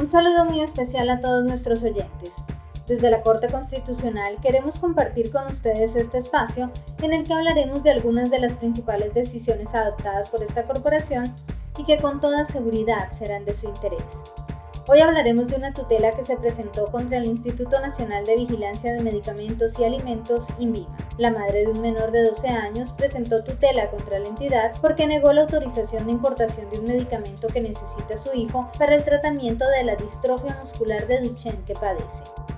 Un saludo muy especial a todos nuestros oyentes. Desde la Corte Constitucional queremos compartir con ustedes este espacio en el que hablaremos de algunas de las principales decisiones adoptadas por esta corporación y que con toda seguridad serán de su interés. Hoy hablaremos de una tutela que se presentó contra el Instituto Nacional de Vigilancia de Medicamentos y Alimentos, INVIMA. La madre de un menor de 12 años presentó tutela contra la entidad porque negó la autorización de importación de un medicamento que necesita su hijo para el tratamiento de la distrofia muscular de Duchenne que padece.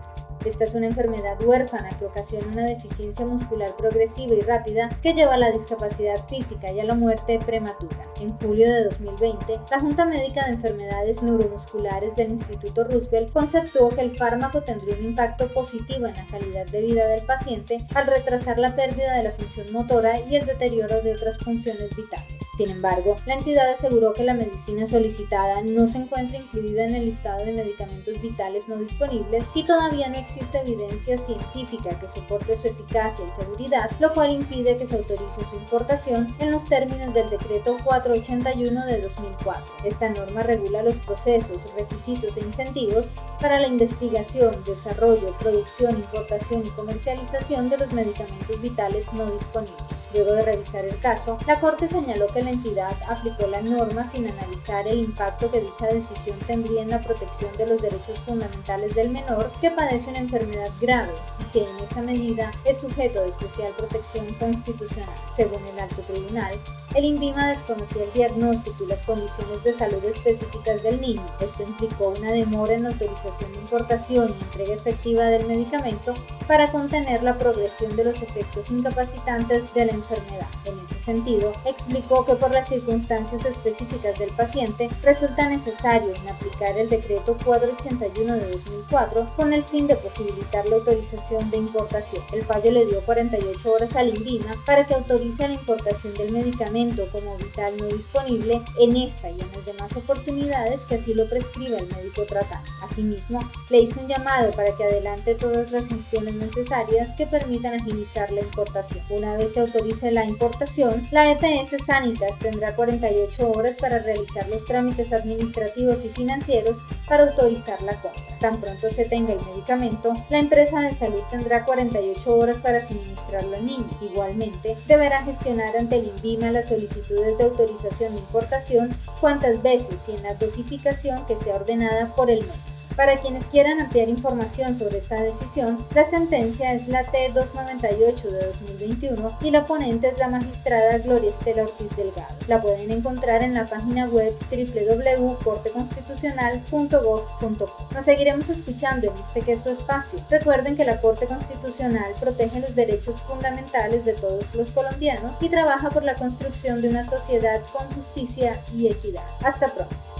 Esta es una enfermedad huérfana que ocasiona una deficiencia muscular progresiva y rápida que lleva a la discapacidad física y a la muerte prematura. En julio de 2020, la Junta Médica de Enfermedades Neuromusculares del Instituto Roosevelt conceptuó que el fármaco tendría un impacto positivo en la calidad de vida del paciente al retrasar la pérdida de la función motora y el deterioro de otras funciones vitales. Sin embargo, la entidad aseguró que la medicina solicitada no se encuentra incluida en el listado de medicamentos vitales no disponibles y todavía no existe evidencia científica que soporte su eficacia y seguridad, lo cual impide que se autorice su importación en los términos del decreto 481 de 2004. Esta norma regula los procesos, requisitos e incentivos para la investigación, desarrollo, producción, importación y comercialización de los medicamentos vitales no disponibles. Luego de revisar el caso, la Corte señaló que la entidad aplicó la norma sin analizar el impacto que dicha decisión tendría en la protección de los derechos fundamentales del menor que padece una enfermedad grave y que en esa medida es sujeto de especial protección constitucional. Según el alto tribunal, el INVIMA desconoció el diagnóstico y las condiciones de salud específicas del niño. Esto implicó una demora en la autorización de importación y entrega efectiva del medicamento para contener la progresión de los efectos incapacitantes de la enfermedad. En ese sentido, explicó que por las circunstancias específicas del paciente resulta necesario en aplicar el decreto 481 de 2004 con el fin de posibilitar la autorización de importación. El fallo le dio 48 horas al INVIMA para que autorice la importación del medicamento como vital no disponible en esta y en las demás oportunidades que así lo prescriba el médico tratante. Asimismo, le hizo un llamado para que adelante todas las gestiones necesarias que permitan agilizar la importación. Una vez se autorice la importación, la EPS Sanitas tendrá 48 horas para realizar los trámites administrativos y financieros para autorizar la compra. Tan pronto se tenga el medicamento, la empresa de salud tendrá 48 horas para suministrarlo al niño. Igualmente, deberá gestionar ante el INVIMA las solicitudes de autorización de importación cuantas veces y en la dosificación que sea ordenada por el médico. Para quienes quieran ampliar información sobre esta decisión, la sentencia es la T298 de 2021 y la ponente es la magistrada Gloria Estela Ortiz Delgado. La pueden encontrar en la página web www.corteconstitucional.gov.co. Nos seguiremos escuchando en este que es su espacio. Recuerden que la Corte Constitucional protege los derechos fundamentales de todos los colombianos y trabaja por la construcción de una sociedad con justicia y equidad. Hasta pronto.